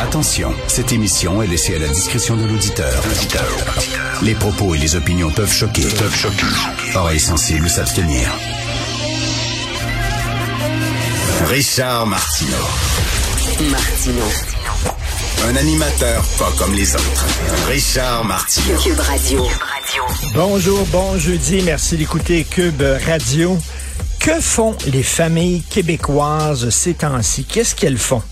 Attention, cette émission est laissée à la discrétion de l'auditeur. Les propos et les opinions peuvent choquer. Peuvent choquer. Oreilles sensibles s'abstenir. Richard Martineau. Martino. Un animateur pas comme les autres. Richard Martineau. Cube Radio. Bonjour, bon jeudi. Merci d'écouter Cube Radio. Que font les familles québécoises ces temps-ci? Qu'est-ce qu'elles font?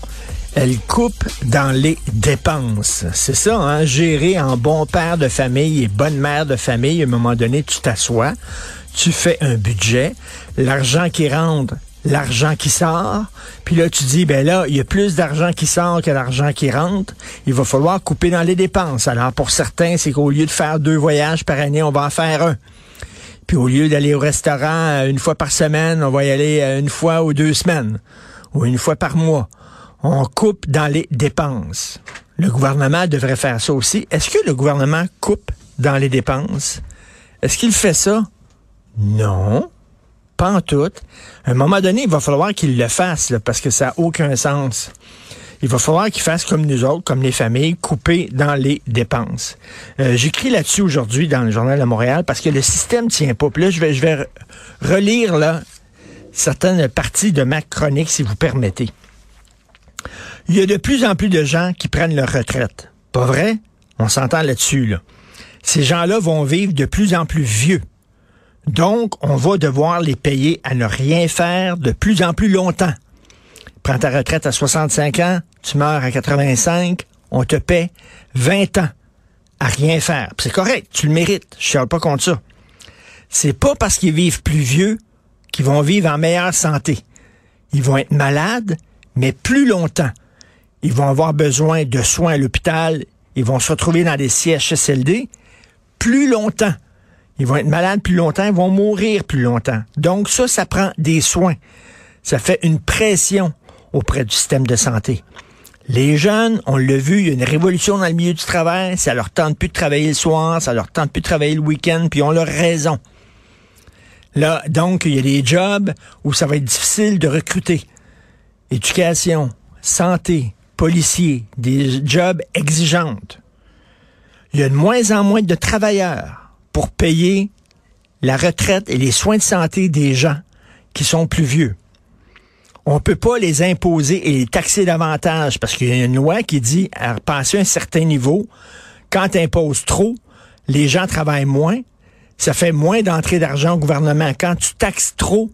Elles coupent dans les dépenses. C'est ça, hein? Gérer en bon père de famille et bonne mère de famille, à un moment donné, tu t'assois, tu fais un budget, l'argent qui rentre, l'argent qui sort, puis là tu dis ben là, il y a plus d'argent qui sort que d'argent qui rentre, il va falloir couper dans les dépenses. Alors pour certains, c'est qu'au lieu de faire deux voyages par année, on va en faire un. Puis au lieu d'aller au restaurant euh, une fois par semaine, on va y aller euh, une fois ou deux semaines, ou une fois par mois. On coupe dans les dépenses. Le gouvernement devrait faire ça aussi. Est-ce que le gouvernement coupe dans les dépenses? Est-ce qu'il fait ça? Non. Pas en tout. À un moment donné, il va falloir qu'il le fasse, parce que ça n'a aucun sens. Il va falloir qu'il fasse comme nous autres, comme les familles, couper dans les dépenses. Euh, J'écris là-dessus aujourd'hui dans le Journal de Montréal parce que le système tient pas. Puis là, je vais, je vais re- relire certaines parties de ma chronique, si vous permettez. Il y a de plus en plus de gens qui prennent leur retraite. Pas vrai? On s'entend là-dessus, là. Ces gens-là vont vivre de plus en plus vieux. Donc, on va devoir les payer à ne rien faire de plus en plus longtemps. Prends ta retraite à 65 ans, tu meurs à 85, on te paie 20 ans à rien faire. C'est correct, tu le mérites, je ne pas contre ça. C'est pas parce qu'ils vivent plus vieux qu'ils vont vivre en meilleure santé. Ils vont être malades, mais plus longtemps. Ils vont avoir besoin de soins à l'hôpital, ils vont se retrouver dans des CHSLD plus longtemps. Ils vont être malades plus longtemps, ils vont mourir plus longtemps. Donc ça, ça prend des soins. Ça fait une pression auprès du système de santé. Les jeunes, on l'a vu, il y a une révolution dans le milieu du travail. Ça leur tente plus de travailler le soir, ça leur tente plus de travailler le week-end, puis ils ont leur raison. Là, donc, il y a des jobs où ça va être difficile de recruter. Éducation, santé, policiers, des jobs exigeantes. Il y a de moins en moins de travailleurs pour payer la retraite et les soins de santé des gens qui sont plus vieux. On peut pas les imposer et les taxer davantage parce qu'il y a une loi qui dit à passer un certain niveau, quand tu imposes trop, les gens travaillent moins, ça fait moins d'entrée d'argent au gouvernement. Quand tu taxes trop,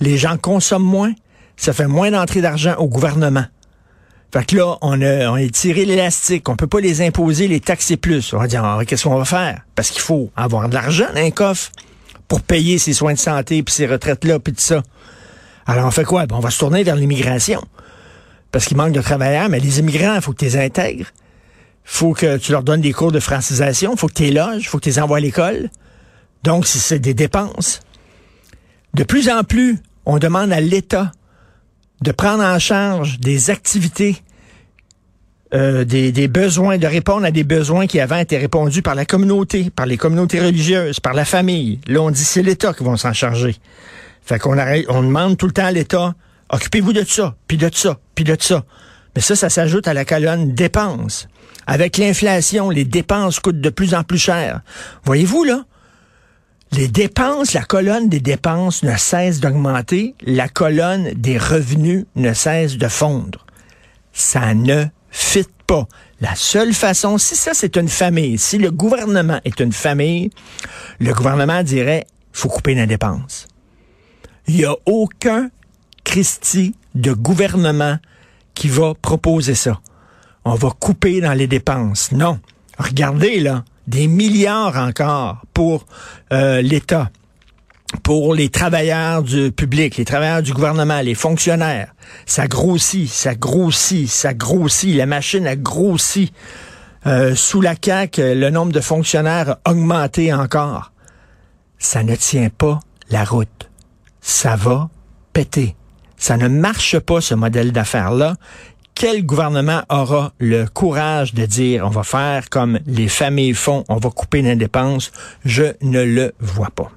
les gens consomment moins, ça fait moins d'entrée d'argent au gouvernement. Fait que là, on a, on a tiré l'élastique. On peut pas les imposer, les taxer plus. On va dire, ah, qu'est-ce qu'on va faire? Parce qu'il faut avoir de l'argent dans un coffre pour payer ses soins de santé, puis ces retraites-là, puis tout ça. Alors, on fait quoi? Ben, on va se tourner vers l'immigration. Parce qu'il manque de travailleurs, mais les immigrants, il faut que tu les intègres. faut que tu leur donnes des cours de francisation. faut que tu les loges. faut que tu les envoies à l'école. Donc, c'est des dépenses. De plus en plus, on demande à l'État de prendre en charge des activités, euh, des, besoins, de répondre à des besoins qui avant étaient répondus par la communauté, par les communautés religieuses, par la famille. Là, on dit c'est l'État qui va s'en charger. Fait qu'on on demande tout le temps à l'État, occupez-vous de ça, puis de ça, puis de ça. Mais ça, ça s'ajoute à la colonne dépenses. Avec l'inflation, les dépenses coûtent de plus en plus cher. Voyez-vous, là? Les dépenses, la colonne des dépenses ne cesse d'augmenter, la colonne des revenus ne cesse de fondre. Ça ne fit pas. La seule façon, si ça c'est une famille, si le gouvernement est une famille, le gouvernement dirait, faut couper les dépenses. Il n'y a aucun Christie de gouvernement qui va proposer ça. On va couper dans les dépenses. Non. Regardez là, des milliards encore pour euh, l'État, pour les travailleurs du public, les travailleurs du gouvernement, les fonctionnaires. Ça grossit, ça grossit, ça grossit. La machine a grossi. Euh, sous la CAQ, le nombre de fonctionnaires a augmenté encore. Ça ne tient pas la route. Ça va péter. Ça ne marche pas, ce modèle d'affaires-là quel gouvernement aura le courage de dire on va faire comme les familles font, on va couper les dépenses? Je ne le vois pas.